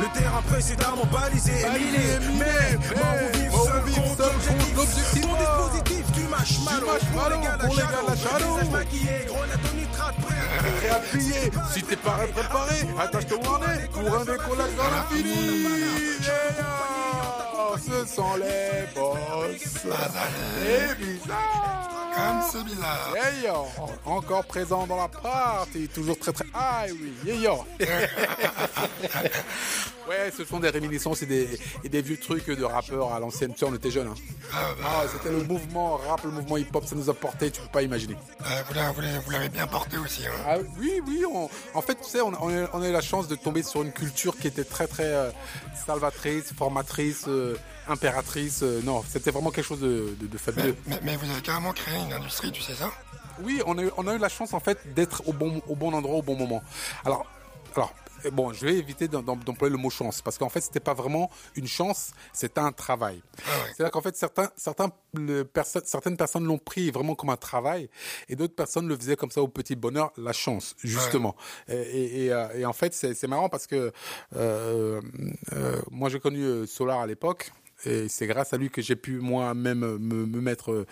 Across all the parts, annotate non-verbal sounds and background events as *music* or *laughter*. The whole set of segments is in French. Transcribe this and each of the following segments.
Le terrain précédemment balisé et miné. Mais, mort ou vivre, seul contre l'objectif. Ton dispositif, tu mâches mal. Pour les gars la maquillé, grenade au nitrate, plier, si t'es pas préparé, attache ton harnais pour un décollage dans l'infini. Ce sont les boss. C'est bizarre. Comme c'est bizarre. Yeah, yo. Encore présent dans la partie, toujours très très high, oui. Yeah, yo. *laughs* ouais, ce sont des réminiscences et des, et des vieux trucs de rappeurs à l'ancienne. Tu sais, on était jeunes. Hein. Ah, bah, Ah, c'était le mouvement rap, le mouvement hip-hop, ça nous a porté, tu peux pas imaginer. euh, vous l'avez- bien porté aussi. hein. Ah, oui, oui, on- en fait, tu sais, on, on a, on a eu la chance de tomber sur une culture qui était très, très euh, salvatrice, formatrice, euh, impératrice. euh, non, c'était vraiment quelque chose de, de- de fabuleux. Mais, mais vous avez carrément créé une industrie, tu sais ça? Oui, on a, eu, on a eu la chance, en fait, d'être au bon, au bon endroit, au bon moment. Alors, alors euh, bon, je vais éviter d'em- d'em- d'employer le mot chance, parce qu'en fait, c'était pas vraiment une chance, c'était un travail. Ah ouais. C'est-à-dire qu'en fait, certains, certains, le perso- certaines personnes l'ont pris vraiment comme un travail, et d'autres personnes le faisaient comme ça au petit bonheur, la chance, justement. Et, et- et, euh, et en fait, c'est marrant parce que euh, euh, moi, j'ai connu Solar à l'époque. Et c'est grâce à lui que j'ai pu moi-même me, me mettre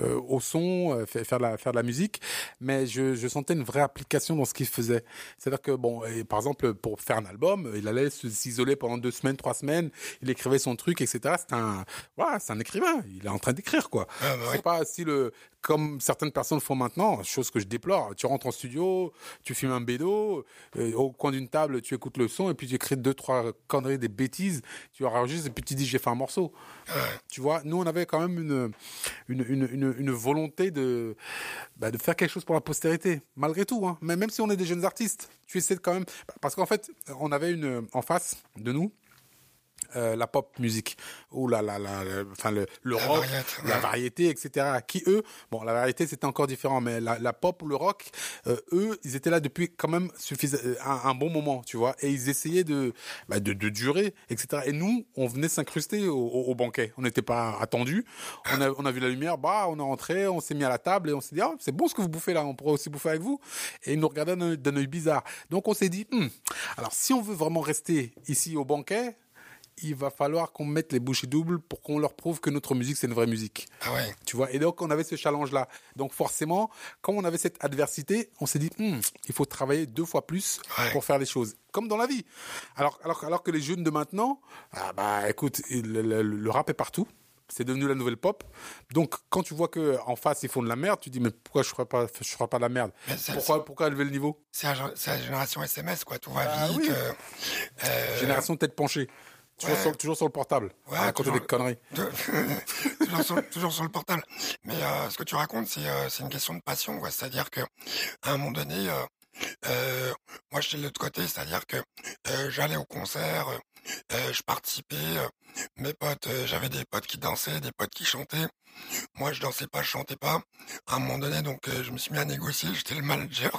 euh, au son, euh, fa- faire de la, faire de la musique. Mais je, je sentais une vraie application dans ce qu'il faisait. C'est-à-dire que, bon, et par exemple, pour faire un album, il allait s'isoler pendant deux semaines, trois semaines, il écrivait son truc, etc. C'est un, voilà, c'est un écrivain. Il est en train d'écrire, quoi. Ah, bah pas si le, comme certaines personnes font maintenant, chose que je déplore. Tu rentres en studio, tu fumes un bédo, euh, au coin d'une table, tu écoutes le son et puis tu écris deux, trois conneries, des bêtises, tu enregistres et puis tu dis j'ai fait un morceau. Tu vois, nous on avait quand même une, une, une, une, une volonté de, bah, de faire quelque chose pour la postérité, malgré tout. Hein. Mais même si on est des jeunes artistes, tu essaies de quand même, parce qu'en fait, on avait une en face de nous euh, la pop musique. Ou la la la, la- enfin le, rock la variété etc qui eux bon la variété c'était encore différent mais la, la pop ou le rock euh, eux ils étaient là depuis quand même suffisa- euh, un, un bon moment tu vois. Et ils essayaient de bah, de, de durer etc et nous on venait s'incruster au, au, au banquet. On n'était pas attendus. On a on a vu la lumière bah on est rentré on s'est mis à la table et on s'est dit ah c'est bon ce que vous bouffez là. On pourrait aussi bouffer avec vous. Et ils nous regardaient d'un œil- d'un œil bizarre. Donc on s'est dit Hmm, alors si on veut vraiment rester ici au banquet il va falloir qu'on mette les bouchées doubles pour qu'on leur prouve que notre musique, c'est une vraie musique. Ah ouais. Tu vois, et donc on avait ce challenge-là. Donc forcément, quand on avait cette adversité, on s'est dit, Hmm, il faut travailler deux fois plus Ouais. pour faire les choses, comme dans la vie. Alors, alors, alors que les jeunes de maintenant, ah bah écoute, le, le- le rap est partout. C'est devenu la nouvelle pop. Donc, quand tu vois que en face ils font de la merde, tu dis mais pourquoi je ferais pas, je ferais pas de la merde? Pourquoi, pourquoi élever le niveau? C'est la, génération SMS, quoi. Tout va Ah vite. oui. euh, euh, Génération tête penchée, toujours, ouais. sur, toujours sur le portable, Ouais, à raconter toujours- des conneries. *laughs* toujours, sur, toujours sur le portable. Mais euh, ce que tu racontes, c'est euh, une question de passion. C'est-à-dire que à un moment donné, euh, moi, j'étais de l'autre côté, c'est-à-dire que j'allais au concert, je participais, mes potes, j'avais des potes qui dansaient, des potes qui chantaient. Moi, je dansais pas, je chantais pas. À un moment donné, donc, je me suis mis à négocier, j'étais le manager.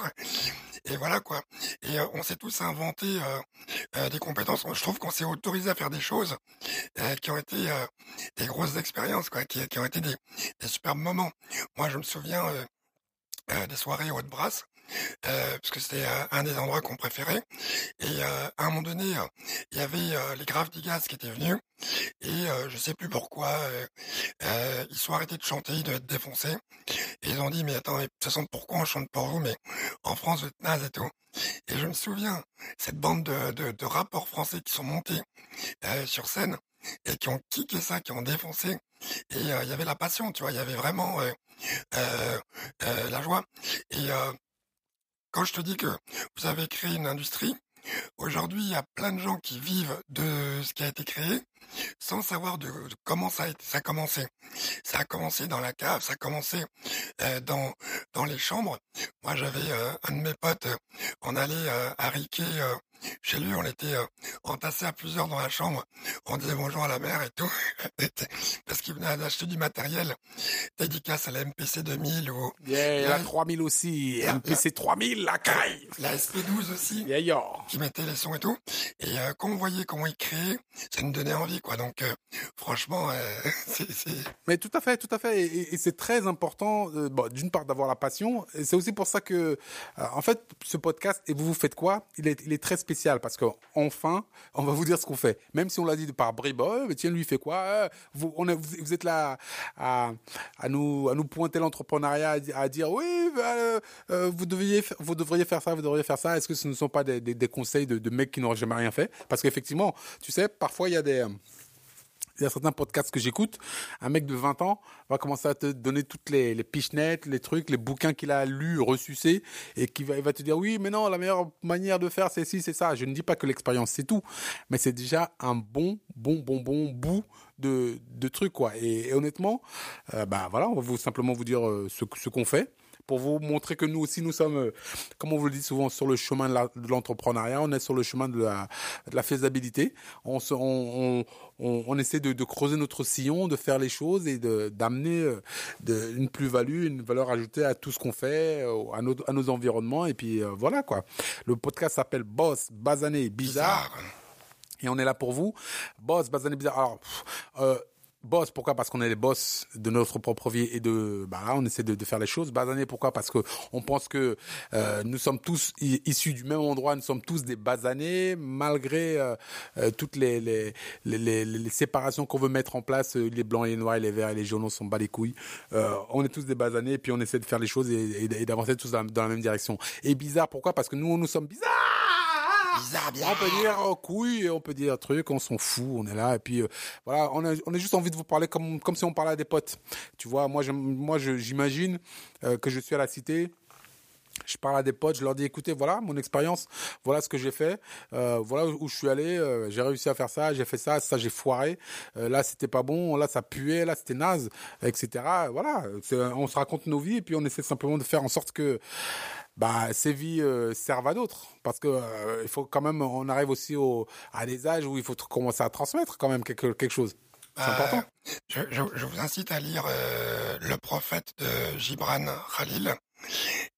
Et voilà, quoi. Et euh, on s'est tous inventé euh, euh, des compétences. Je trouve qu'on s'est autorisé à faire des choses qui ont été des grosses expériences, quoi, qui, ont été des, superbes moments. Moi, je me souviens des soirées au Haute-Brasse, euh, parce que c'était euh, un des endroits qu'on préférait. Et euh, à un moment donné, il y avait les Graves Digas qui étaient venus, et je sais plus pourquoi, ils sont arrêtés de chanter, ils devaient être défoncés. Et ils ont dit, mais attends, de toute façon, pourquoi on chante pour vous, mais en France, vous êtes naze et tout. Et je me souviens, cette bande de, de, rappeurs français qui sont montés sur scène, et qui ont kické ça, qui ont défoncé. Et il y avait la passion, tu vois, il y avait vraiment la joie. Et quand je te dis que vous avez créé une industrie, aujourd'hui, il y a plein de gens qui vivent de ce qui a été créé sans savoir de, de comment ça a, été, ça a commencé. Ça a commencé dans la cave, ça a commencé euh, dans dans les chambres. Moi, j'avais euh, un de mes potes, on allait euh, à Riquet, chez lui, on était euh, entassés à plusieurs dans la chambre. On disait bonjour à la mère et tout, *laughs* parce qu'il venait d'acheter du matériel. Dédicace à la MPC 2000 ou Yeah, la Ouais. 3000 aussi, MPC 3000, la caille. la SP12 aussi. Yeah, qui mettait les sons et tout. Et euh, quand on voyait comment ils créaient, ça nous donnait envie, quoi. Donc, euh, franchement, euh, *laughs* c'est... Mais tout à fait, tout à fait. Et, c'est très important, euh, d'une part, d'avoir la passion. C'est aussi pour ça que, euh, en fait, ce podcast, et vous vous faites quoi? Il est, il est très spécial parce que enfin, on va vous dire ce qu'on fait. Même si on l'a dit par bribes, oh, mais tiens, lui il fait quoi? Vous, on vous, êtes là à, à, nous à nous pointer l'entrepreneuriat, à, dire oui, bah, vous devriez vous devriez faire ça, vous devriez faire ça. Est-ce que ce ne sont pas des, des, des conseils de, de mecs qui n'auraient jamais rien fait? Parce qu'effectivement, tu sais, parfois il y a des il y a certains podcasts que j'écoute, un mec de 20 ans va commencer à te donner toutes les, les pichenettes, les trucs, les bouquins qu'il a lus, ressucés, et qui va, il va te dire oui, mais non, la meilleure manière de faire, c'est ci, c'est ça. Je ne dis pas que l'expérience, c'est tout, mais c'est déjà un bon, bon, bon, bon bout de, de trucs, quoi. Et, honnêtement, euh, bah voilà, on va vous, simplement vous dire euh, ce, ce qu'on fait pour vous montrer que nous aussi, nous sommes, euh, comme on vous le dit souvent, sur le chemin de l'entrepreneuriat, on est sur le chemin de la, de la faisabilité. On, se, on, on, on, essaie de, de, creuser notre sillon, de faire les choses et d'amener euh, une plus-value, une valeur ajoutée à tout ce qu'on fait, euh, à nos, à nos environnements. Et puis voilà quoi. Le podcast s'appelle Boss, Basané, Bizarre. Et on est là pour vous. Boss, Basané, Bizarre. Alors, euh, boss. Pourquoi? Parce qu'on est les boss de notre propre vie et de bah on essaie de, faire les choses basané pourquoi? Parce que on pense que euh, nous sommes tous issus du même endroit. Nous sommes tous des basanés malgré euh, euh, toutes les les, les, séparations qu'on veut mettre en place les blancs et les noirs et les verts et les jaunes on s'en bat les couilles. On est tous des basanés et puis on essaie de faire les choses et d'avancer tous dans, dans, la même direction. Et bizarre pourquoi? Parce que nous nous sommes bizarres bizarre, On peut dire oh, couille, on peut dire truc, on s'en fout, on est là et puis euh, voilà, on a, on a juste envie de vous parler comme comme si on parlait à des potes. Tu vois, moi moi j'imagine euh, que je suis à la cité je parle à des potes, je leur dis écoutez, voilà mon expérience, voilà ce que j'ai fait, euh, voilà où je suis allé, euh, j'ai réussi à faire ça, j'ai fait ça, ça j'ai foiré, euh, là c'était pas bon, là ça puait, là c'était naze, etc. Voilà, on se raconte nos vies et puis on essaie simplement de faire en sorte que bah, ces vies euh, servent à d'autres. Parce que euh, il faut quand même, on arrive aussi au, à des âges où il faut commencer à transmettre quand même quelque, quelque chose. C'est euh, important. Je, je, je, vous incite à lire euh, Le prophète de Gibran Khalil.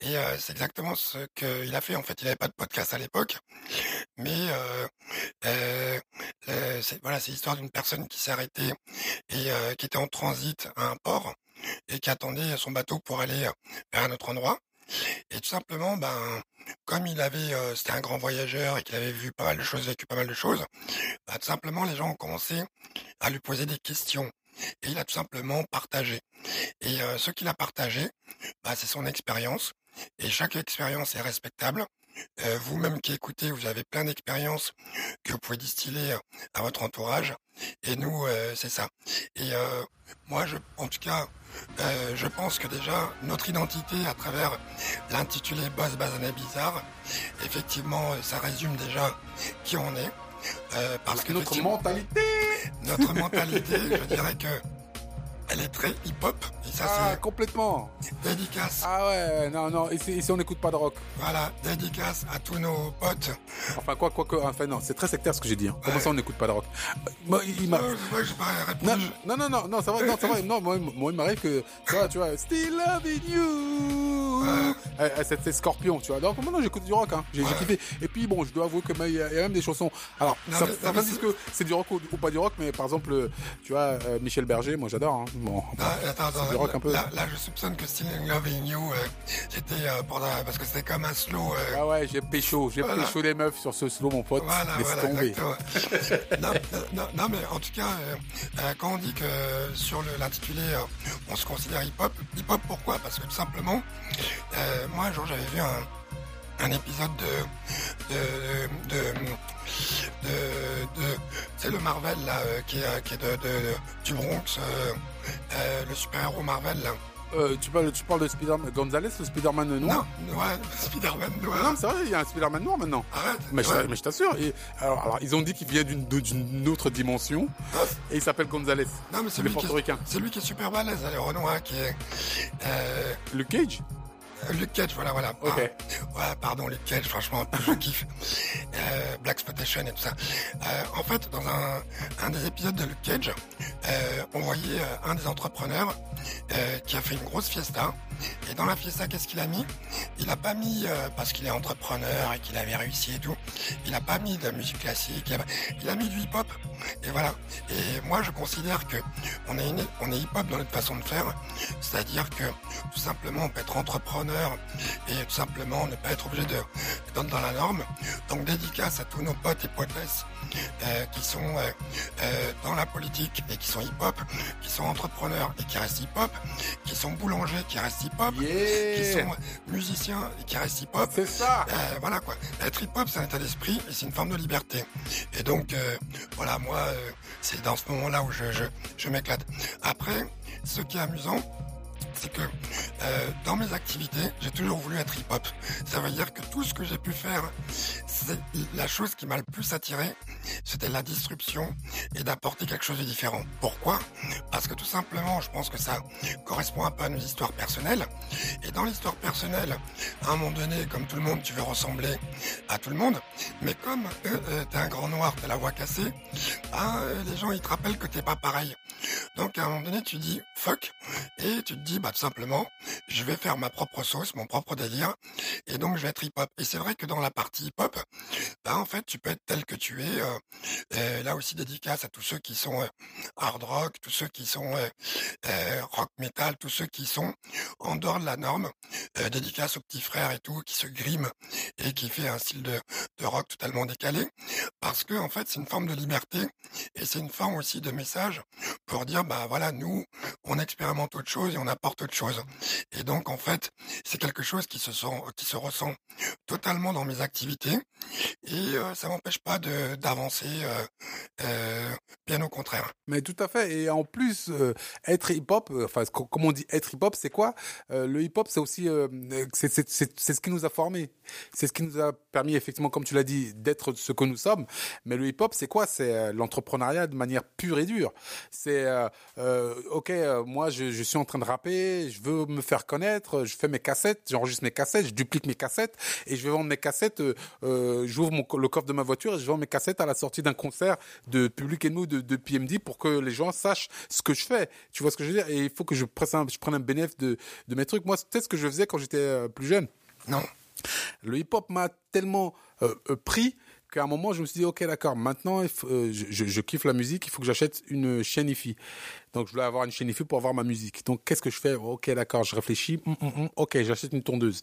Et c'est exactement ce qu'il a fait. En fait, il n'avait pas de podcast à l'époque, mais euh, c'est voilà, c'est l'histoire d'une personne qui s'est arrêtée et qui était en transit à un port et qui attendait son bateau pour aller vers un autre endroit. Et tout simplement, ben, comme il avait, euh, c'était un grand voyageur et qu'il avait vu pas mal de choses, vécu pas mal de choses, ben, tout simplement, les gens ont commencé à lui poser des questions. Et il a tout simplement partagé. Et euh, ce qu'il a partagé, ben, c'est son expérience. Et chaque expérience est respectable. Euh, vous-même qui écoutez, vous avez plein d'expériences que vous pouvez distiller à votre entourage. Et nous, euh, c'est ça. Et euh, moi, je, en tout cas, euh, je pense que déjà, notre identité à travers l'intitulé Boss Bazané Bizarre, effectivement, ça résume déjà qui on est. Euh, parce que notre mentalité Notre mentalité, je dirais que elle est très hip-hop. Ça, ah, complètement. Dédicace. Ah ouais, non, non, ici, ici on n'écoute pas de rock. Voilà, dédicace à tous nos potes. Enfin, quoi, quoi, quoi, enfin, non, c'est très sectaire ce que j'ai dit. Hein. Comment ça on n'écoute pas de rock Moi, il m'a. Euh, non, non, non, non, non, ça va, non, ça va. Non, moi, moi il m'arrive que, tu vois, tu vois, Still loving you. Ouais. Euh, c'est Scorpion, tu vois. Donc, non, j'écoute du rock, hein. J'ai ouais. kiffé. Et puis, bon, je dois avouer qu'il y, a même des chansons. Alors, non, ça, mais, ça, que c'est du rock ou, ou, pas du rock, mais par exemple, tu vois, euh, Michel Berger, moi, j'adore, hein. Bon, ah, attends, attends, rock un peu. Là, là, je soupçonne que Still Loving You, euh, c'était euh, pendant, parce que c'était comme un slow. Euh... Ah ouais, j'ai pécho, j'ai voilà. pécho les meufs sur ce slow, mon pote. Voilà, voilà, tomber. *laughs* non, non, non, mais en tout cas, euh, euh, quand on dit que sur l'intitulé, on se considère hip-hop, hip-hop pourquoi? Parce que tout simplement, moi un jour j'avais vu un, un épisode de, de, de, de, de c'est le Marvel là euh, qui est, qui est de, du Bronx, euh, euh, le super-héros Marvel là. Euh, tu parles, tu parles de Spider-Man Gonzalez, le Spider-Man noir? Non, ouais, Spider-Man noir. Non, c'est vrai, il y a un Spider-man noir maintenant. Arrête. Mais, ouais. je, t'assure. Alors, alors, ils ont dit qu'il vient d'une, autre dimension. Ah. Et il s'appelle Gonzalez. Non, mais c'est lui, c'est lui qui est super balèze, le Renoir, qui est. Euh... Luke Cage? Luke Cage, voilà, voilà. Ok. ouais, pardon, Luke Cage, franchement, je kiffe. *laughs* Euh, Black Spotation et tout ça. Euh, en fait, dans un, un des épisodes de Luke Cage, euh, on voyait un des entrepreneurs qui a fait une grosse fiesta Et dans la fiesta, qu'est-ce qu'il a mis? Il a pas mis, euh, parce qu'il est entrepreneur et qu'il avait réussi et tout, il a pas mis de musique classique, il a, mis du hip-hop. Et voilà. Et moi, je considère que on est, hip-hop dans notre façon de faire. C'est-à-dire que tout simplement, on peut être entrepreneur et tout simplement ne pas être obligé de d'être dans la norme. Donc dédicace à tous nos potes et poetesses euh, qui sont euh, euh, dans la politique et qui sont hip-hop, qui sont entrepreneurs et qui restent hip-hop, qui sont boulangers qui restent hip-hop, qui sont musiciens et qui restent hip-hop. C'est ça. voilà quoi. Être hip-hop, c'est un état d'esprit et c'est une forme de liberté. Et donc voilà, moi, c'est dans ce moment-là où je, je, je m'éclate. Après, ce qui est amusant, c'est que euh, dans mes activités, j'ai toujours voulu être hip-hop. Ça veut dire que tout ce que j'ai pu faire, c'est la chose qui m'a le plus attiré, c'était la disruption et d'apporter quelque chose de différent. Pourquoi? Parce que tout simplement, je pense que ça correspond un peu à nos histoires personnelles. Et dans l'histoire personnelle, à un moment donné, comme tout le monde, tu veux ressembler à tout le monde. Mais comme euh, euh un grand noir, t'as la voix cassée, ben, euh, les gens ils te rappellent que t'es pas pareil. Donc à un moment donné, tu dis fuck et tu te dis bah tout simplement, je vais faire ma propre sauce, mon propre délire, et donc je vais être hip-hop. Et c'est vrai que dans la partie hip-hop, bah en fait tu peux être tel que tu es. Euh, là aussi dédicace à tous ceux qui sont euh, hard rock, tous ceux qui sont euh, rock metal, tous ceux qui sont en dehors de la norme. dédicace aux petits frères et tout qui se griment et qui fait un style de, de rock totalement décalé, parce que en fait c'est une forme de liberté et c'est une forme aussi de message pour dire bah voilà nous on expérimente autre chose et on apporte autre chose. Et donc en fait c'est quelque chose qui se sent, qui se ressent totalement dans mes activités et euh, ça m'empêche pas d'avancer, euh, euh, bien au contraire. Mais tout à fait. Et en plus, euh, être hip-hop, enfin, comme on dit être hip-hop, c'est quoi? Le hip-hop, c'est aussi, c'est ce qui nous a formés. C'est ce qui nous a permis, effectivement, comme tu l'as dit, d'être ce que nous sommes. Mais le hip-hop, c'est quoi? C'est l'entrepreneuriat de manière pure et dure. C'est, ok, moi, je, je, suis en train de rapper, je veux me faire connaître, je fais mes cassettes, j'enregistre mes cassettes, je duplique mes cassettes et je vais vendre mes cassettes. J'ouvre le coffre de ma voiture et je vends mes cassettes à la sortie d'un concert de Public Enemy de, de PMD pour que les gens sachent ce que je fais. Tu vois ce que je veux dire? Et il faut que je prenne un, je prenne un bénéfice de, de mes trucs. Moi, c'était ce que je faisais quand j'étais euh, plus jeune? Non. Le hip-hop m'a tellement euh, euh, pris qu'à un moment, je me suis dit, ok, d'accord, maintenant, je, je, kiffe la musique, il faut que j'achète une chaîne. Donc, je voulais avoir une chaîne pour avoir ma musique. Donc, qu'est-ce que je fais? Ok, d'accord, je réfléchis. Hum, hum, hum, ok, j'achète une tondeuse.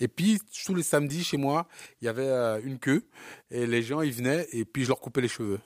Et puis, tous les samedis, chez moi, il y avait une queue et les gens, ils venaient et puis je leur coupais les cheveux.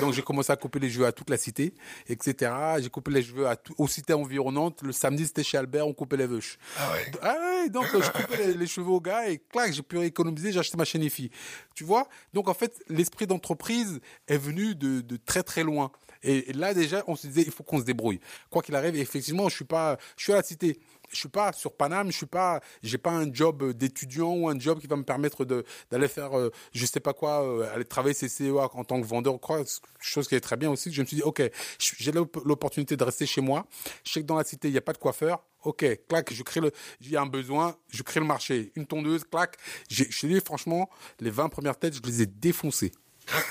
Donc j'ai commencé à couper les cheveux à toute la cité, etc. J'ai coupé les cheveux à tout, aux cités environnantes. Le samedi, c'était chez Albert, on coupait les veuches. Ah ouais. Ah ouais donc je coupais les, cheveux aux gars et clac, j'ai pu économiser, j'ai acheté ma chaîne EFI. Tu vois? Donc en fait, l'esprit d'entreprise est venu de, de très très loin. Et là déjà, on se disait, il faut qu'on se débrouille. Quoi qu'il arrive, effectivement, je suis pas, je suis à la cité je suis pas sur Paname, je suis pas, j'ai pas un job d'étudiant ou un job qui va me permettre de d'aller faire, euh, je sais pas quoi, euh, aller travailler CCEA en tant que vendeur, quoi, chose qui est très bien aussi. Je me suis dit, ok, j'ai l'opportunité de rester chez moi. Je sais que dans la cité il y a pas de coiffeur. Ok, clac, je crée le, a un besoin, je crée le marché. Une tondeuse, clac. Je te dis franchement, les 20 premières têtes, je les ai défoncées.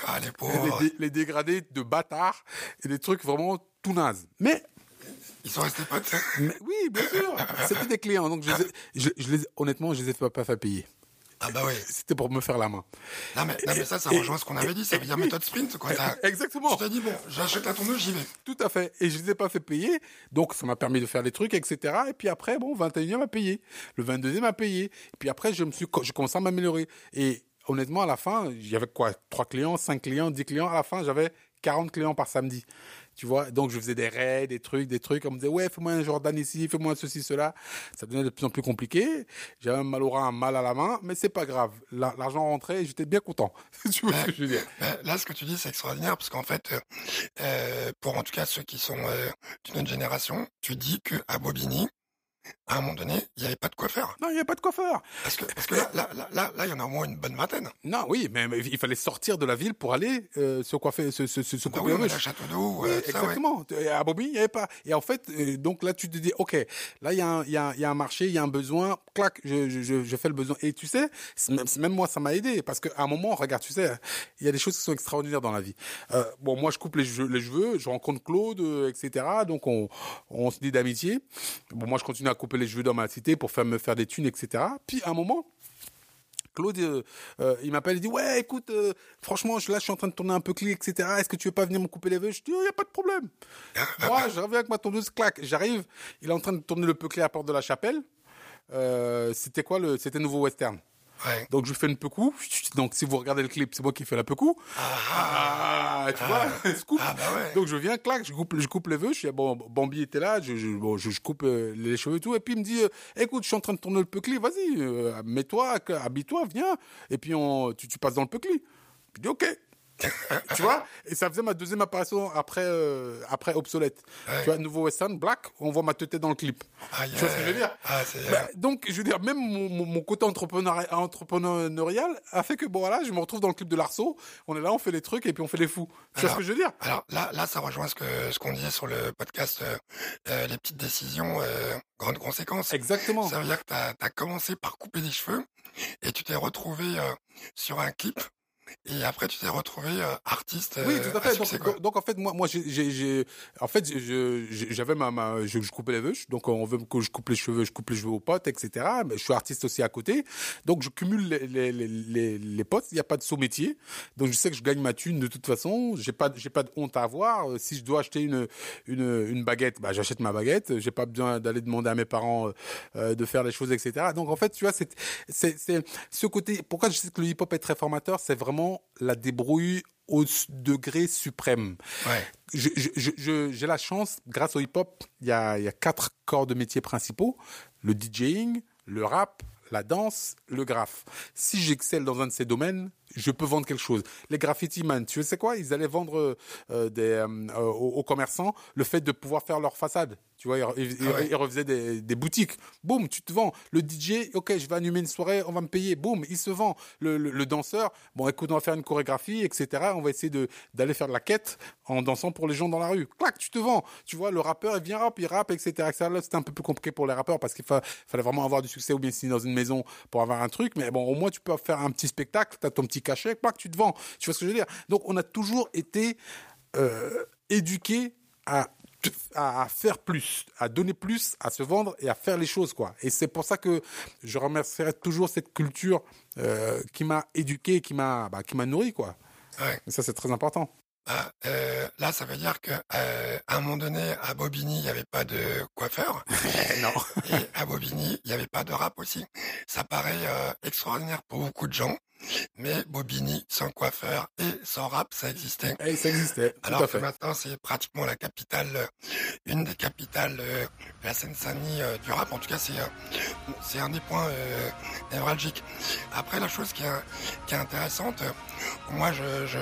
Ah, les, les, les, dégradés de bâtards et des trucs vraiment tout nazes. Mais ils sont restés potes Oui, bien sûr. C'était des clients. Donc, je, les, honnêtement, je les ai pas, pas fait payer. Ah bah oui. C'était pour me faire la main. Non mais, non mais ça, ça rejoint ce qu'on avait dit, ça veut dire méthode sprint quoi. *laughs* Exactement. Tu t'es dit bon, j'achète la tondeuse, j'y vais. Tout à fait. Et je les ai pas fait payer, donc ça m'a permis de faire des trucs, etc. Et puis après, bon, 21e a payé, le 22e a payé. Et puis après, je me suis, je commencé à m'améliorer. Et honnêtement, à la fin, il y avait quoi, trois clients, cinq clients, dix clients. À la fin, j'avais 40 clients par samedi. Tu vois, donc je faisais des raids, des trucs, des trucs. On me disait, ouais, fais-moi un Jordan ici, fais-moi ceci, cela. Ça devenait de plus en plus compliqué. J'avais un mal au rein, un mal à la main, mais c'est pas grave. L'argent rentrait et j'étais bien content. Là, ce que tu dis, c'est extraordinaire parce qu'en fait, euh, euh, pour en tout cas ceux qui sont euh, d'une autre génération, tu dis que à Bobigny, à un moment donné, il n'y avait pas de coiffeur. Non, il n'y avait pas de coiffeur. Parce que, parce que là, là, là, là, il y en a au moins une bonne vingtaine. Non, oui, mais, il fallait sortir de la ville pour aller euh, se coiffer, se, se, se, bah oui, à Château d'eau. Euh, exactement. À Bobby, il n'y avait pas. Et en fait, euh, donc là, tu te dis, ok, là, il y, a un, y, a, y a un marché, il y a un besoin. clac, je, je, je fais le besoin. Et tu sais, même, même moi, ça m'a aidé parce qu'à un moment, regarde, tu sais, il y a des choses qui sont extraordinaires dans la vie. Euh, bon, moi, je coupe les cheveux, les cheveux je rencontre Claude, etc. Donc, on, on se dit d'amitié. Bon, moi, je continue à couper les cheveux dans ma cité pour faire me faire des thunes, etc. Puis, à un moment, Claude, euh, euh, il m'appelle, il dit ouais, écoute, euh, franchement, là, je suis en train de tourner un peu clé, etc. Est-ce que tu veux pas venir me couper les cheveux Je dis, il oh, y a pas de problème. *laughs* Moi, je reviens avec ma tondeuse, clac, j'arrive. Il est en train de tourner le peu clé à la porte de la chapelle. c'était quoi le C'était Nouveau Western. Donc je fais une coup. Donc si vous regardez le clip, c'est moi qui fais la coup. Ah, tu vois, *laughs* scoop. Ah, bah Donc je viens, clac, je coupe, je coupe les vœux. Je suis bon, Bambi était là, je, je, bon, je, coupe euh, les cheveux et tout. Et puis il me dit, euh, écoute, je suis en train de tourner le clip, vas-y, euh, mets-toi, habille-toi, viens. Et puis on, tu, tu passes dans le clip. Je dis ok *laughs* tu vois? Et ça faisait ma deuxième apparition après, euh, après Obsolète. Tu vois, nouveau Western, Black, on voit ma tête dans le clip. tu vois ce que je veux dire? Ah, bah, Donc, je veux dire, même mon, mon, côté entrepreneurial, entrepreneurial a fait que, bon, voilà, je me retrouve dans le clip de Larceau, on est là, on fait les trucs et puis on fait les fous. Tu vois ce que je veux dire? Alors là, là, ça rejoint ce que ce qu'on disait sur le podcast, euh, euh, les petites décisions, grandes conséquences. Exactement. Ça veut dire que tu as, commencé par couper les cheveux et tu t'es retrouvé sur un clip et après, tu t'es retrouvé euh, artiste. oui, tout à fait. donc, donc, en fait, moi, moi, j'ai, en fait, j'avais ma, ma je, je, coupais les cheveux. Donc, on veut que je coupe les cheveux, je coupe les cheveux aux potes, etc. Mais je suis artiste aussi à côté. Donc, je cumule les, les, les, les potes. Il n'y a pas de saut métier. Donc, je sais que je gagne ma thune de toute façon. J'ai pas, j'ai pas de honte à avoir. Euh, si je dois acheter une, une, une baguette, bah, j'achète ma baguette. J'ai pas besoin d'aller demander à mes parents euh, de faire les choses, etc. Donc, en fait, tu vois, c'est, c'est, c'est ce côté. Pourquoi je sais que le hip-hop est très formateur, c'est vraiment la débrouille au degré suprême. J'ai la chance, grâce au hip-hop, il y a, y a quatre corps de métiers principaux. Le DJing, le rap, la danse, le graphe. Si j'excelle dans un de ces domaines, je peux vendre quelque chose. Les graffiti man, tu sais quoi? Ils allaient vendre euh, des, euh, aux, commerçants le fait de pouvoir faire leur façade. Tu vois, ils, ah refaisaient des, des, boutiques. Boum, tu te vends. Le DJ, ok, je vais animer une soirée, on va me payer. Boum, il se vend. Le, le, danseur, bon, écoute, on va faire une chorégraphie, etc. On va essayer de d'aller faire de la quête en dansant pour les gens dans la rue. Clac, tu te vends. Tu vois, le rappeur, il vient rap, il rappe, etc. Là, c'était un peu plus compliqué pour les rappeurs parce qu'il fallait vraiment avoir du succès ou bien signer dans une maison pour avoir un truc. Mais bon, au moins, tu peux faire un petit spectacle, tu as ton petit cachet, clac, tu te vends. Tu vois ce que je veux dire? Donc, on a toujours été euh, éduqués à à, faire plus, à donner plus, à se vendre et à faire les choses, quoi. Et c'est pour ça que je remercierai toujours cette culture euh, qui m'a éduqué, qui m'a, bah, qui m'a nourri, quoi. Ouais. Et ça, c'est très important. Bah, euh, là, ça veut dire que euh, à un moment donné, à Bobigny, il n'y avait pas de coiffeur. *laughs* non. Et à Bobigny, il n'y avait pas de rap aussi. Ça paraît extraordinaire pour beaucoup de gens. Mais Bobigny, sans coiffeur et sans rap, ça existait. Et ça existait. Alors que maintenant, c'est pratiquement la capitale, euh, une des capitales euh, la Seine-Saint-Denis euh, du rap. En tout cas, c'est c'est un des points névralgiques. Après, la chose qui est, qui est intéressante, moi, je, je,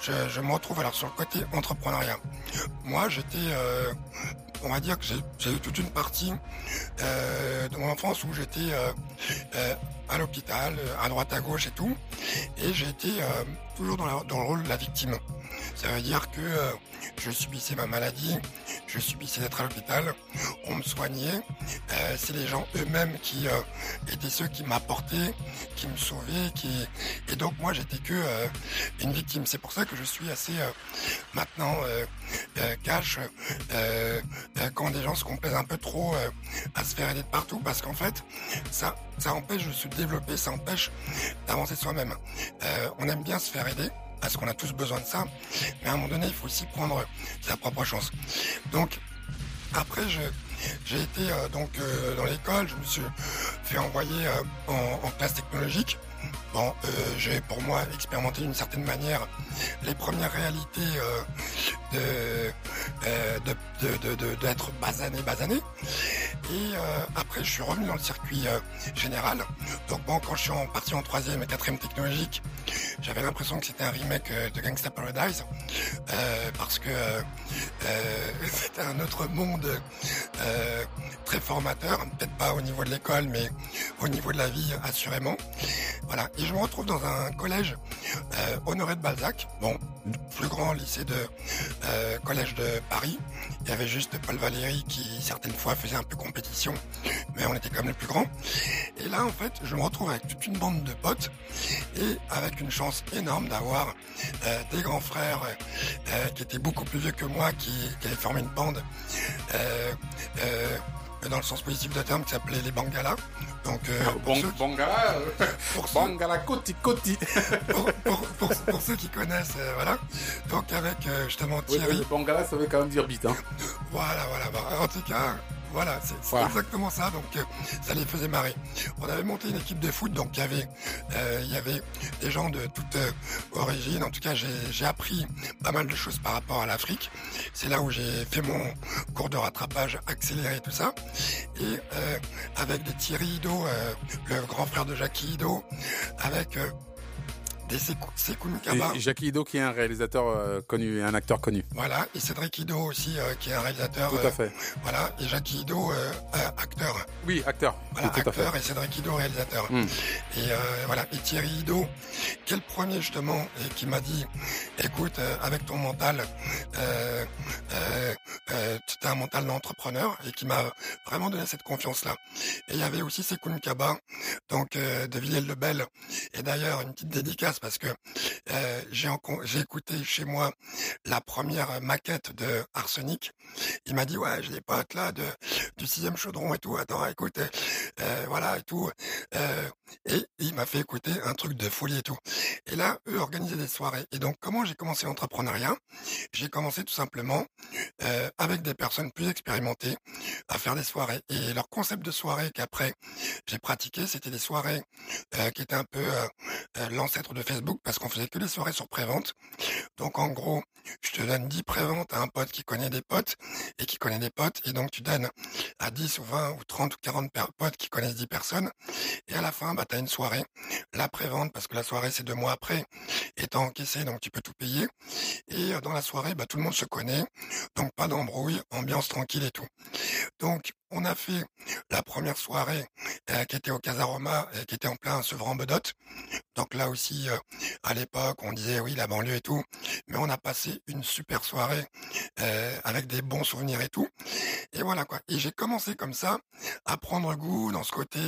je, je, me retrouve alors sur le côté entrepreneuriat. Moi, j'étais on va dire que j'ai eu toute une partie euh, de mon enfance où j'étais euh, euh, à l'hôpital, à droite à gauche et tout, et j'ai été toujours dans, le rôle de la victime. Ça veut dire que je subissais ma maladie, je subissais d'être à l'hôpital, on me soignait. Euh, c'est les gens eux-mêmes qui euh, étaient ceux qui m'apportaient, qui me sauvaient, qui et donc moi j'étais que euh, une victime. C'est pour ça que je suis assez maintenant cash quand des gens se complaisent un peu trop à se faire aider de partout, parce qu'en fait ça ça empêche de se développer, ça empêche d'avancer soi-même. on aime bien se faire aider parce qu'on a tous besoin de ça. Mais à un moment donné, il faut aussi prendre sa propre chance. Donc, après, j'ai été euh, donc euh, dans l'école, je me suis fait envoyer euh, en, classe technologique. Bon, j'ai pour moi expérimenté d'une certaine manière les premières réalités de d'être basané, basané. Et après, je suis revenu dans le circuit général. Donc bon, quand je suis en parti en troisième et quatrième technologique, j'avais l'impression que c'était un remake euh, de Gangsta Paradise euh, parce que euh, *laughs* c'était un autre monde très formateur, peut-être pas au niveau de l'école, mais au niveau de la vie assurément. Voilà. Et je me retrouve dans un collège honoré de Balzac. Bon, plus grand lycée de euh, collège de Paris. Y avait juste Paul Valéry qui certaines fois faisait un peu compétition, mais on était quand même les plus grands. Et là, en fait, je me retrouve avec toute une bande de potes et avec une chance énorme d'avoir euh, des grands frères euh, qui étaient beaucoup plus vieux que moi, qui, qui avaient formé une bande dans le sens positif de terme qui s'appelait les Bangalas. Donc, euh, ceux Bangala, *laughs* pour Bangala Koti Koti. *laughs* pour, ceux qui connaissent, euh, voilà. Donc avec euh, justement Thierry. Oui, Bangala, ça veut quand même dire bite. Hein. Voilà, voilà. Bah, en tout cas, voilà, c'est exactement ça. Donc, euh, ça les faisait marrer. On avait monté une équipe de foot, donc il y avait, euh, il y avait des gens de toute euh, origine. En tout cas, j'ai appris pas mal de choses par rapport à l'Afrique. C'est là où j'ai fait mon cours de rattrapage accéléré, tout ça. Et avec des Thierry Ido, le grand frère de Jackie Ido, avec et Jackie Ido qui est un réalisateur euh, connu, un acteur connu. Voilà, et Cédric Ido aussi euh, qui est un réalisateur. Tout à euh, fait. voilà, et Jackie Ido acteur. Oui, acteur. Voilà, acteur et Cédric Ido réalisateur. Hmm. Et voilà, et Thierry Ido, qui est le premier justement et qui m'a dit, écoute, avec ton mental, tu as un mental d'entrepreneur et qui m'a vraiment donné cette confiance-là. Et il y avait aussi Sekoun Kaba, donc de Villers-le-Bel. Et d'ailleurs, une petite dédicace parce que euh, j'ai écouté chez moi la première maquette de Arsenic. Il m'a dit ouais, j'ai des potes là de du sixième chaudron et tout. Attends, écoute, euh, voilà et tout. Euh, et il m'a fait écouter un truc de folie et tout. Et là, eux organisaient des soirées. Et donc, comment j'ai commencé l'entrepreneuriat? J'ai commencé tout simplement euh, avec des personnes plus expérimentées à faire des soirées. Et leur concept de soirée qu'après j'ai pratiqué, c'était des soirées euh, qui étaient un peu euh, l'ancêtre de Parce qu'on faisait que des soirées sur prévente. Donc, en gros, je te donne 10 préventes à un pote qui connaît des potes et qui connaît des potes. Et donc, tu donnes à 10 ou 20 ou 30 ou 40 potes qui connaissent 10 personnes. Et à la fin, bah, tu as une soirée, la prévente, parce que la soirée, c'est deux mois après, étant encaissé, donc tu peux tout payer. Et euh, dans la soirée, bah, tout le monde se connaît, donc pas d'embrouille, ambiance tranquille et tout. Donc, on a fait la première soirée euh, qui était au Casaroma, et qui était en plein Sevran Bedotte. Donc là aussi, euh, à l'époque, on disait oui, la banlieue et tout. Mais on a passé une super soirée euh, avec des bons souvenirs et tout. Et voilà quoi. Et j'ai commencé comme ça à prendre goût dans ce côté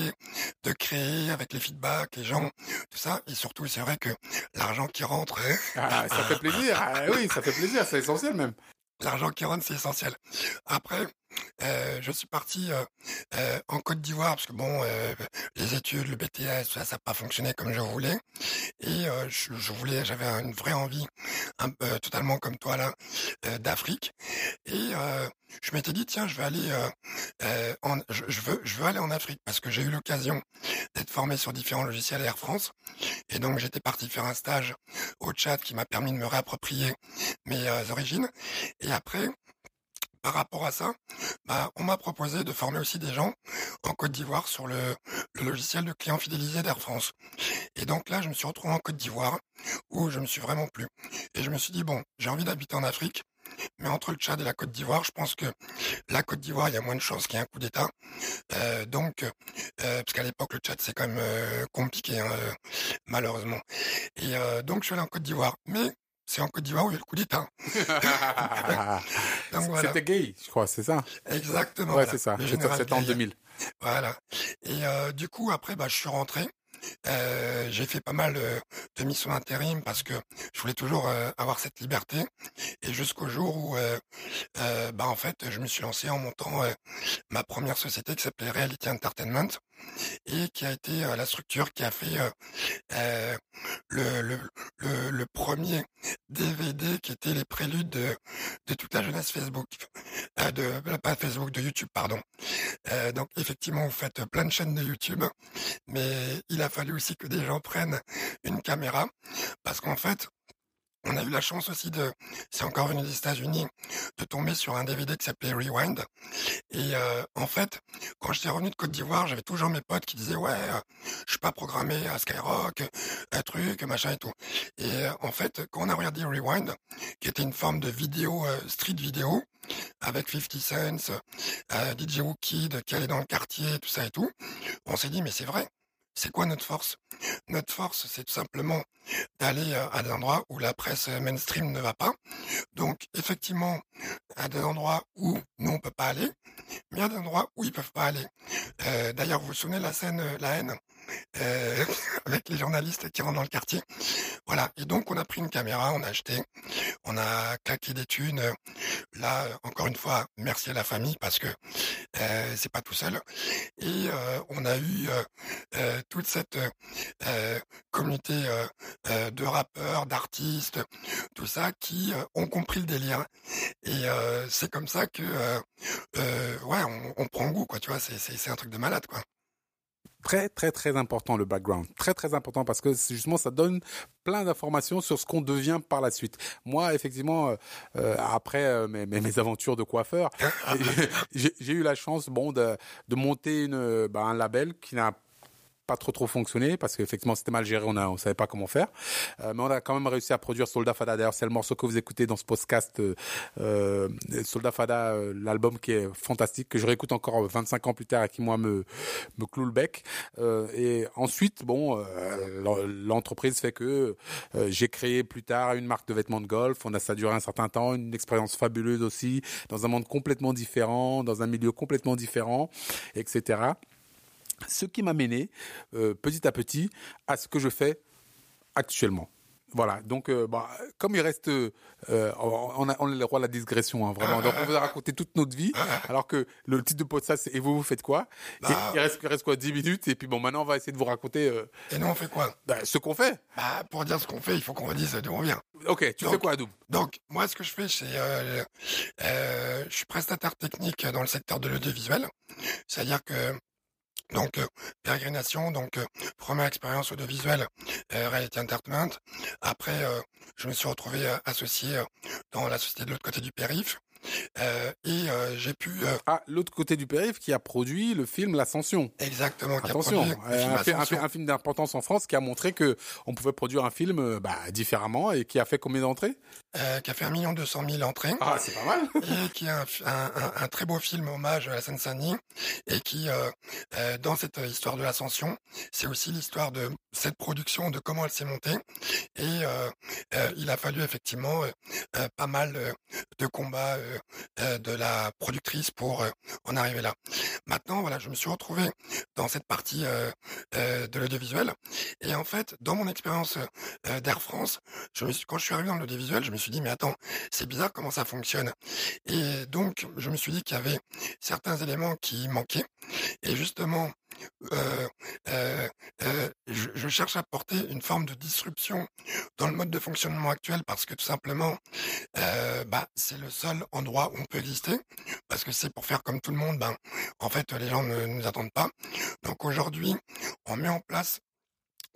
de créer avec les feedbacks, les gens, tout ça. Et surtout, c'est vrai que l'argent qui rentre... Ah, ça fait plaisir. Ah, oui, ça fait plaisir. C'est essentiel même. L'argent qui rentre, c'est essentiel. Après, euh, je suis parti euh, euh, en Côte d'Ivoire parce que bon, les études, le BTS, ça n'a pas fonctionné comme je voulais. Et je, voulais, j'avais une vraie envie, un, totalement comme toi là, d'Afrique. Et je m'étais dit tiens, je vais aller, en, je, veux, je veux aller en Afrique parce que j'ai eu l'occasion d'être formé sur différents logiciels Air France. Et donc j'étais parti faire un stage au Tchad qui m'a permis de me réapproprier mes origines. Et après, par rapport à ça, bah, on m'a proposé de former aussi des gens en Côte d'Ivoire sur le, logiciel de client fidélisé d'Air France. Et donc là, je me suis retrouvé en Côte d'Ivoire où je me suis vraiment plu. Et je me suis dit, bon, j'ai envie d'habiter en Afrique, mais entre le Tchad et la Côte d'Ivoire, je pense que la Côte d'Ivoire, il y a moins de chances qu'il y ait un coup d'État. Euh, donc, euh, parce qu'à l'époque, le Tchad, c'est quand même euh, compliqué, hein, malheureusement. Et donc, je suis allé en Côte d'Ivoire. Mais c'est en Côte d'Ivoire où il y a le coup d'État. *laughs* *laughs* C'était gay, je crois, c'est ça? Exactement. Ouais, c'est ça. C'était en 2000. Voilà. Et euh, du coup, après, bah, je suis rentré. Euh, j'ai fait pas mal euh, de missions d'intérim parce que je voulais toujours euh, avoir cette liberté et jusqu'au jour où bah en fait je me suis lancé en montant ma première société qui s'appelait Reality Entertainment et qui a été la structure qui a fait le, le, le, premier DVD qui était les préludes de, de toute la jeunesse Facebook, de pas Facebook, de YouTube, pardon. donc effectivement, vous faites plein de chaînes de YouTube, mais il a fallu aussi que des gens prennent une caméra, parce qu'en fait, on a eu la chance aussi de, c'est encore venu des États-Unis, de tomber sur un DVD qui s'appelait Rewind. Et euh, en fait, quand j'étais revenu de Côte d'Ivoire, j'avais toujours mes potes qui disaient ouais, euh, je suis pas programmé à Skyrock, un truc, machin et tout. Et euh, en fait, quand on a regardé Rewind, qui était une forme de vidéo street vidéo avec 50 Cent, DJ Wookid qui allait dans le quartier, tout ça et tout, on s'est dit mais c'est vrai c'est quoi notre force? Notre force, c'est tout simplement d'aller à des endroits où la presse mainstream ne va pas. Donc, effectivement, à des endroits où nous, on peut pas aller, mais à des endroits où ils peuvent pas aller. D'ailleurs, vous vous souvenez de la scène La haine? Euh, *laughs* avec les journalistes qui rentrent dans le quartier. Voilà. Et donc, on a pris une caméra, on a acheté, on a claqué des thunes. Là, encore une fois, merci à la famille parce que euh, c'est pas tout seul. Et euh, on a eu toute cette communauté de rappeurs, d'artistes, tout ça, qui ont compris le délire. Et c'est comme ça que, ouais, on, prend goût, quoi. Tu vois, c'est un truc de malade, quoi très très très important le background, très très important parce que justement ça donne plein d'informations sur ce qu'on devient par la suite. Moi effectivement euh, euh après euh, mes, mes, aventures de coiffeur, *laughs* j'ai eu la chance bon de, de monter une bah, un label qui n'a pas trop trop fonctionné parce qu'effectivement c'était mal géré, on a on savait pas comment faire. Euh, mais on a quand même réussi à produire Soldat Fada. D'ailleurs c'est le morceau que vous écoutez dans ce podcast euh, euh Soldat Fada, euh, l'album qui est fantastique que je réécoute encore 25 ans plus tard et qui moi me me cloue le bec. et ensuite bon l'entreprise fait que j'ai créé plus tard une marque de vêtements de golf. On a ça duré un certain temps, une expérience fabuleuse aussi dans un monde complètement différent, dans un milieu complètement différent, etc ce qui m'a mené euh, petit à petit à ce que je fais actuellement. Voilà, donc euh, bah, comme il reste, euh, on, a, on est le roi de la digression, hein, vraiment. Donc on vous a raconté toute notre vie, alors que le titre de podcast c'est « Et vous, vous faites quoi? Bah, il, reste, il reste quoi? 10 minutes, et puis bon, maintenant on va essayer de vous raconter... et nous on fait quoi? bah, Ce qu'on fait. Bah, Pour dire ce qu'on fait, il faut qu'on redise d'où on vient. Ok, tu fais quoi Adoum? Donc, moi ce que je fais, c'est... je suis prestataire technique dans le secteur de l'audiovisuel, c'est-à-dire que donc, euh, pérégrination, donc euh, première expérience audiovisuelle, euh, Reality Entertainment. Après, euh, je me suis retrouvé associé dans la société de l'autre côté du périph'. Euh, et euh, j'ai pu... Euh, ah, l'autre côté du périph' qui a produit le film L'Ascension. Exactement. Attention, un, film d'importance en France qui a montré que on pouvait produire un film bah, différemment et qui a fait combien d'entrées? Qui a fait un million deux cent mille entrées. Ah, c'est pas mal. *laughs* et qui est un, un, très beau film hommage à la Seine-Saint-Denis et qui, dans cette histoire de l'Ascension, c'est aussi l'histoire de cette production, de comment elle s'est montée. Et il a fallu effectivement pas mal de combats de la productrice pour euh, en arriver là. Maintenant, voilà, je me suis retrouvé dans cette partie euh, de l'audiovisuel. Et en fait, dans mon expérience d'Air France, quand je suis arrivé dans l'audiovisuel, je me suis dit, mais attends, c'est bizarre comment ça fonctionne. Et donc, je me suis dit qu'il y avait certains éléments qui manquaient. Et justement, euh, euh, euh, je, je, cherche à apporter une forme de disruption dans le mode de fonctionnement actuel parce que tout simplement, bah, c'est le seul endroit où on peut exister parce que c'est pour faire comme tout le monde. Ben, en fait, les gens ne nous attendent pas. Donc aujourd'hui, on met en place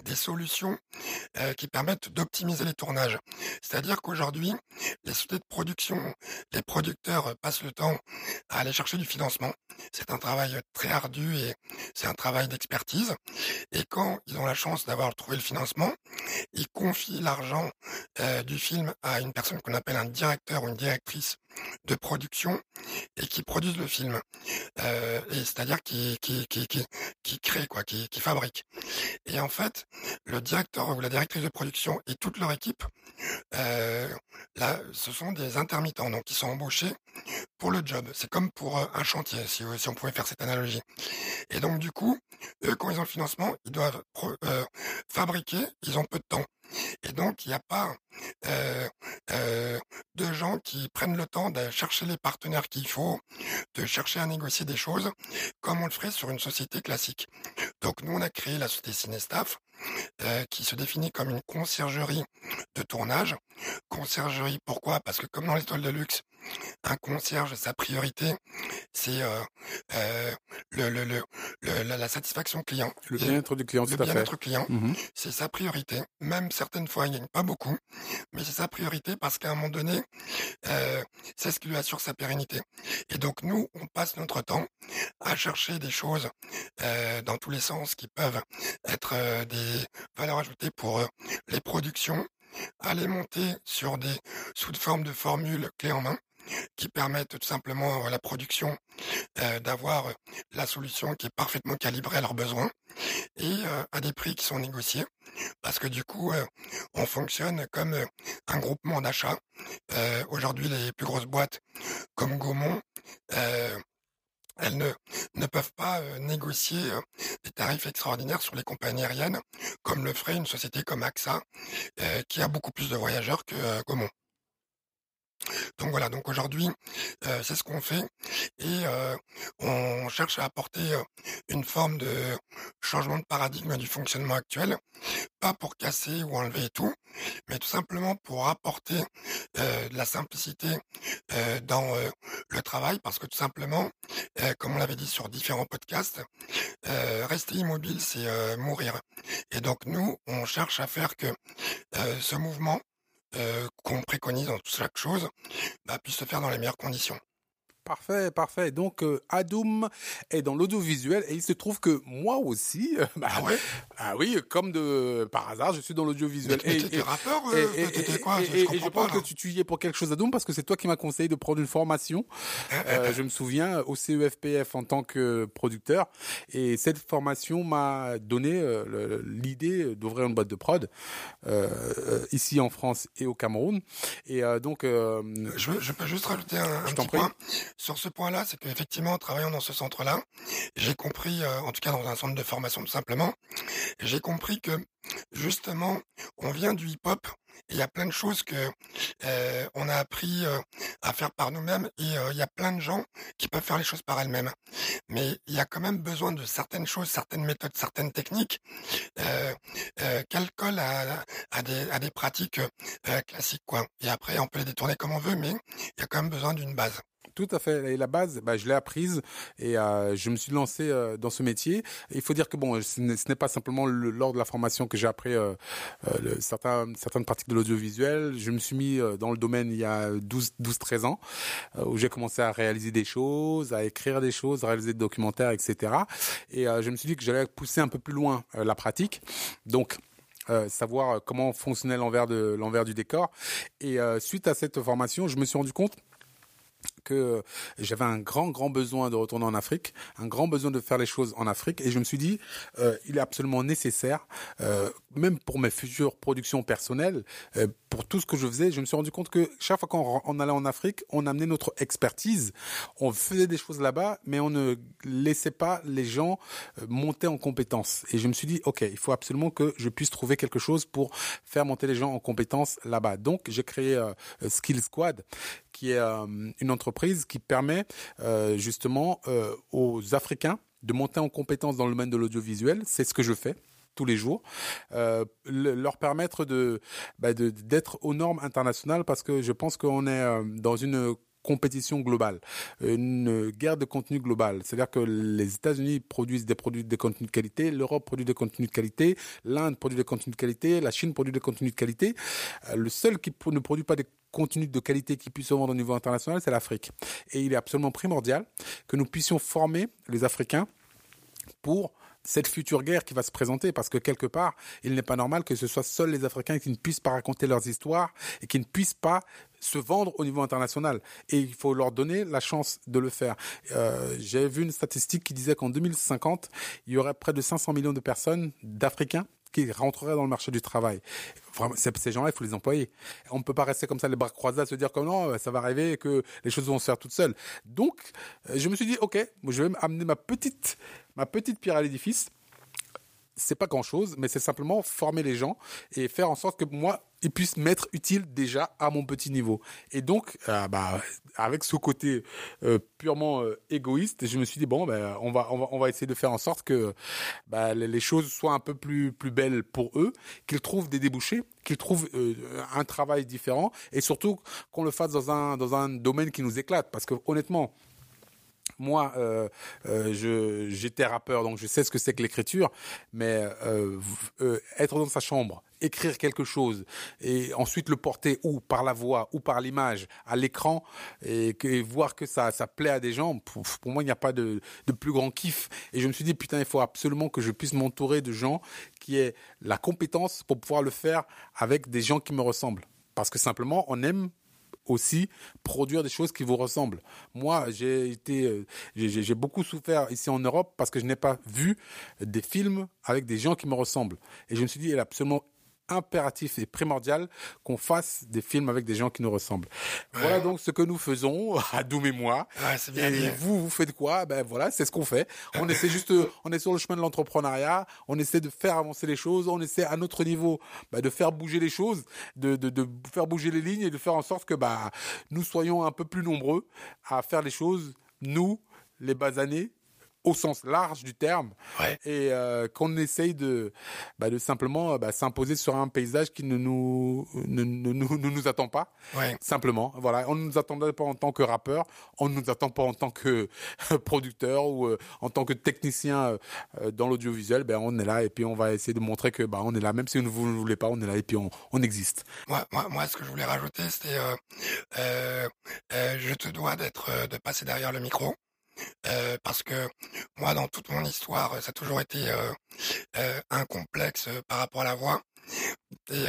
des solutions euh, qui permettent d'optimiser les tournages. C'est-à-dire qu'aujourd'hui, les sociétés de production, les producteurs passent le temps à aller chercher du financement. C'est un travail très ardu et c'est un travail d'expertise. Et quand ils ont la chance d'avoir trouvé le financement, ils confient l'argent euh, du film à une personne qu'on appelle un directeur ou une directrice de production et qui produisent le film. Euh, c'est-à-dire qui, qui, qui, qui, qui crée, quoi, qui, qui fabrique. Et en fait, le directeur ou la directrice de production et toute leur équipe, euh, là, ce sont des intermittents, donc ils sont embauchés pour le job. C'est comme pour euh, un chantier, si, on pouvait faire cette analogie. Et donc du coup, eux, quand ils ont le financement, ils doivent fabriquer, ils ont peu de temps. Et donc, il n'y a pas euh, euh, de gens qui prennent le temps de chercher les partenaires qu'il faut, de chercher à négocier des choses, comme on le ferait sur une société classique. Donc, nous, on a créé la société Cinestaff, euh, qui se définit comme une conciergerie de tournage. Conciergerie, pourquoi? Parce que comme dans les toiles de luxe, un concierge, sa priorité, c'est euh, euh, le, le, le, la, satisfaction client. Le bien-être du client, Le bien-être client, mmh c'est sa priorité. Même certaines fois, il gagne pas beaucoup, mais c'est sa priorité parce qu'à un moment donné, euh, c'est ce qui lui assure sa pérennité. Et donc nous, on passe notre temps à chercher des choses euh, dans tous les sens qui peuvent être euh, des valeurs ajoutées pour les productions, à les monter sur des sous forme de formules clés en main qui permettent tout simplement à la production d'avoir la solution qui est parfaitement calibrée à leurs besoins et à des prix qui sont négociés parce que du coup on fonctionne comme un groupement d'achat. Aujourd'hui les plus grosses boîtes comme Gaumont elles ne, ne peuvent pas négocier des tarifs extraordinaires sur les compagnies aériennes, comme le ferait une société comme AXA, qui a beaucoup plus de voyageurs que Gaumont. Donc voilà, donc aujourd'hui, euh, c'est ce qu'on fait et euh, on cherche à apporter euh, une forme de changement de paradigme du fonctionnement actuel, pas pour casser ou enlever tout, mais tout simplement pour apporter de la simplicité dans le travail, parce que tout simplement, comme on l'avait dit sur différents podcasts, rester immobile, c'est mourir. Et donc nous, on cherche à faire que ce mouvement euh, qu'on préconise dans chaque chose bah, puisse se faire dans les meilleures conditions. Parfait, parfait. Donc, euh, Adoum est dans l'audiovisuel et il se trouve que moi aussi, euh, *laughs* bah, ah, ouais? ah oui, comme de par hasard, je suis dans l'audiovisuel. Et t'étais rappeur euh, Et, quoi? je, et je pense que tu, tu, y es pour quelque chose, Adoum, parce que c'est toi qui m'as conseillé de prendre une formation. euh, je me souviens au CEFPF en tant que producteur et cette formation m'a donné euh, l'idée d'ouvrir une boîte de prod euh, ici en France et au Cameroun. Et donc, je, je, peux juste rajouter un, un petit point sur ce point-là, c'est qu'effectivement, en travaillant dans ce centre-là, j'ai compris, euh, en tout cas dans un centre de formation tout simplement, j'ai compris que justement, on vient du hip-hop. Il y a plein de choses que euh, on a appris euh, à faire par nous-mêmes et il y a plein de gens qui peuvent faire les choses par elles-mêmes. Mais il y a quand même besoin de certaines choses, certaines méthodes, certaines techniques qu'elles collent à, des, pratiques classiques. Et après, on peut les détourner comme on veut, mais il y a quand même besoin d'une base. Tout à fait. Et la base, bah, je l'ai apprise et euh, je me suis lancé euh, dans ce métier. il faut dire que bon, ce n'est pas simplement le, lors de la formation que j'ai appris euh, certaines pratiques de l'audiovisuel. Je me suis mis dans le domaine il y a 12-13 ans, où j'ai commencé à réaliser des choses, à écrire des choses, à réaliser des documentaires, etc. Et je me suis dit que j'allais pousser un peu plus loin la pratique. Donc, savoir comment fonctionnait l'envers du décor. Et suite à cette formation, je me suis rendu compte que j'avais un grand, grand besoin de retourner en Afrique, un grand besoin de faire les choses en Afrique. Et je me suis dit, euh, il est absolument nécessaire, euh, même pour mes futures productions personnelles, euh, pour tout ce que je faisais, je me suis rendu compte que chaque fois qu'on allait en Afrique, on amenait notre expertise, on faisait des choses là-bas, mais on ne laissait pas les gens euh, monter en compétences. Et je me suis dit, ok, il faut absolument que je puisse trouver quelque chose pour faire monter les gens en compétences là-bas. Donc j'ai créé euh, Skill Squad, qui est euh, une entreprise qui permet euh, justement euh, aux Africains de monter en compétences dans le domaine de l'audiovisuel. C'est ce que je fais tous les jours, leur permettre bah, d'être aux normes internationales parce que je pense qu'on est dans une compétition globale, une guerre de contenu globale. C'est-à-dire que les États-Unis produisent des produits de contenu de qualité, l'Europe produit des contenus de qualité, l'Inde produit des contenus de qualité, la Chine produit des contenus de qualité. Le seul qui ne produit pas des contenu de qualité qui puisse se vendre au niveau international, c'est l'Afrique. Et il est absolument primordial que nous puissions former les Africains pour cette future guerre qui va se présenter parce que quelque part, il n'est pas normal que ce soit seuls les Africains qui ne puissent pas raconter leurs histoires et qui ne puissent pas se vendre au niveau international. Et il faut leur donner la chance de le faire. Euh, J'ai vu une statistique qui disait qu'en 2050, il y aurait près de 500 millions de personnes, d'Africains, qui rentreraient dans le marché du travail. Vraiment, ces gens-là, il faut les employer. On ne peut pas rester comme ça, les bras croisés, à se dire que non, ça va arriver que les choses vont se faire toutes seules. Donc, euh, je me suis dit, ok, je vais amener ma petite, ma petite pierre à l'édifice c'est pas grand chose, mais c'est simplement former les gens et faire en sorte que moi, ils puissent m'être utiles déjà à mon petit niveau. Et donc, euh, bah, avec ce côté euh, purement euh, égoïste, je me suis dit bon, ben, on va, on va, on va essayer de faire en sorte que bah, les choses soient un peu plus, plus belles pour eux, qu'ils trouvent des débouchés, qu'ils trouvent un travail différent, et surtout qu'on le fasse dans un, dans un domaine qui nous éclate, parce que honnêtement moi, euh, euh, j'étais rappeur, donc je sais ce que c'est que l'écriture, mais euh, être dans sa chambre, écrire quelque chose et ensuite le porter ou par la voix ou par l'image à l'écran et, et, voir que ça, ça plaît à des gens, pour, pour moi, il n'y a pas de, de plus grand kiff. Et je me suis dit, putain, il faut absolument que je puisse m'entourer de gens qui aient la compétence pour pouvoir le faire avec des gens qui me ressemblent. Parce que simplement, on aime aussi produire des choses qui vous ressemblent. Moi, j'ai été, euh, j'ai beaucoup souffert ici en Europe parce que je n'ai pas vu des films avec des gens qui me ressemblent. Et je me suis dit, il est absolument impératif et primordial qu'on fasse des films avec des gens qui nous ressemblent. Voilà donc ce que nous faisons, *laughs* Adoum et moi. et vous, vous faites quoi? Ben voilà, c'est ce qu'on fait. On *laughs* essaie juste, on est sur le chemin de l'entrepreneuriat, on essaie de faire avancer les choses, on essaie à notre niveau bah, de faire bouger les choses, de, de, de, faire bouger les lignes et de faire en sorte que bah, nous soyons un peu plus nombreux à faire les choses, nous, les basanés, au sens large du terme, et euh, qu'on essaye de, bah, de simplement bah, s'imposer sur un paysage qui ne nous, ne, ne, nous attend pas. Simplement, voilà, on ne nous attendait pas en tant que rappeur, on ne nous attend pas en tant que *laughs* producteur ou euh, en tant que technicien euh, dans l'audiovisuel. Ben on est là et puis on va essayer de montrer que bah on est là, même si vous ne voulez pas, on est là et puis on, on existe. Moi, moi, moi, ce que je voulais rajouter, c'était je te dois d'être de passer derrière le micro. Euh, parce que moi, dans toute mon histoire, ça a toujours été euh, euh, un complexe par rapport à la voix. Et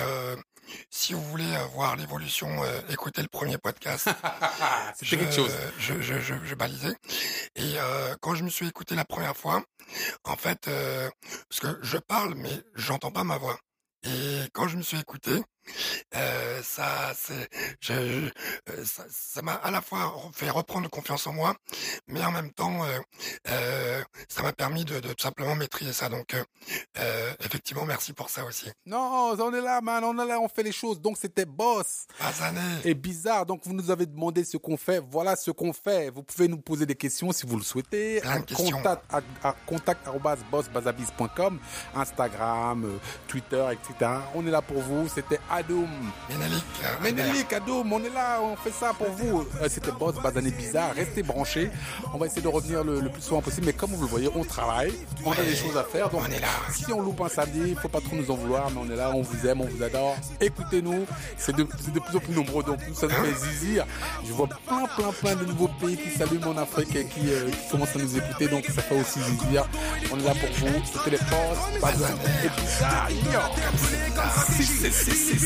si vous voulez voir l'évolution, écoutez le premier podcast. *laughs* C'est quelque chose. Je, je, je, je balisais. Et quand je me suis écouté la première fois, en fait, parce que je parle, mais j'entends pas ma voix. Et quand je me suis écouté, euh, ça, c'est, je, euh, ça, ça m'a à la fois fait reprendre confiance en moi, mais en même temps, euh, ça m'a permis de, de, tout simplement maîtriser ça. Donc, effectivement, merci pour ça aussi. Non, on est là, man, on est là, on fait les choses. Donc, c'était boss. Et bizarre. Donc, vous nous avez demandé ce qu'on fait. Voilà ce qu'on fait. Vous pouvez nous poser des questions si vous le souhaitez. Un contact à, à contact Instagram, Twitter, etc. On est là pour vous. C'était Adoum. Ménélique, Adoum, on est là, on fait ça pour vous. Euh, c'était Boss Bazané Bizarre. Restez branchés. On va essayer de revenir le, plus souvent possible. Mais comme vous le voyez, on travaille. On a des choses à faire. Donc, on est là. si on loupe un samedi, faut pas trop nous en vouloir. Mais on est là, on vous aime, on vous adore. Écoutez-nous. C'est de, de, plus en plus nombreux. Donc, nous, ça nous fait zizir. Je vois plein, plein, plein de nouveaux pays qui s'allument en Afrique et qui, euh, qui, commencent à nous écouter. Donc, ça fait aussi zizir. On est là pour vous. C'était les Boss Bazané et Bizarre.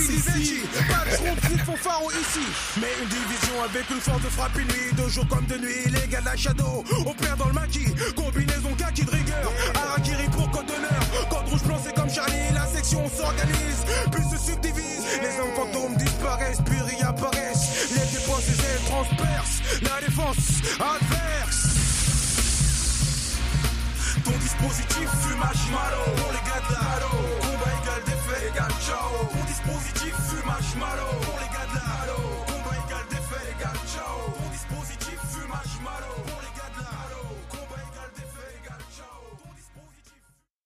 Pas de gros de fanfaro ici, mais une division avec une force de frappe nuit, de jour comme de nuit, les gars de la shadow, on perd dans le maquis, combinaison kaki de rigueur, Arakiri pour code d'honneur, code rouge blanc c'est comme Charlie, la section s'organise, puis se subdivise, les hommes fantômes disparaissent, puis réapparaissent, les dépenses et transpercent, la défense adverse. Ton dispositif fume marshmallow pour les gars de égale ciao. Mon dispositif fumage malo. Pour les gars de la halo.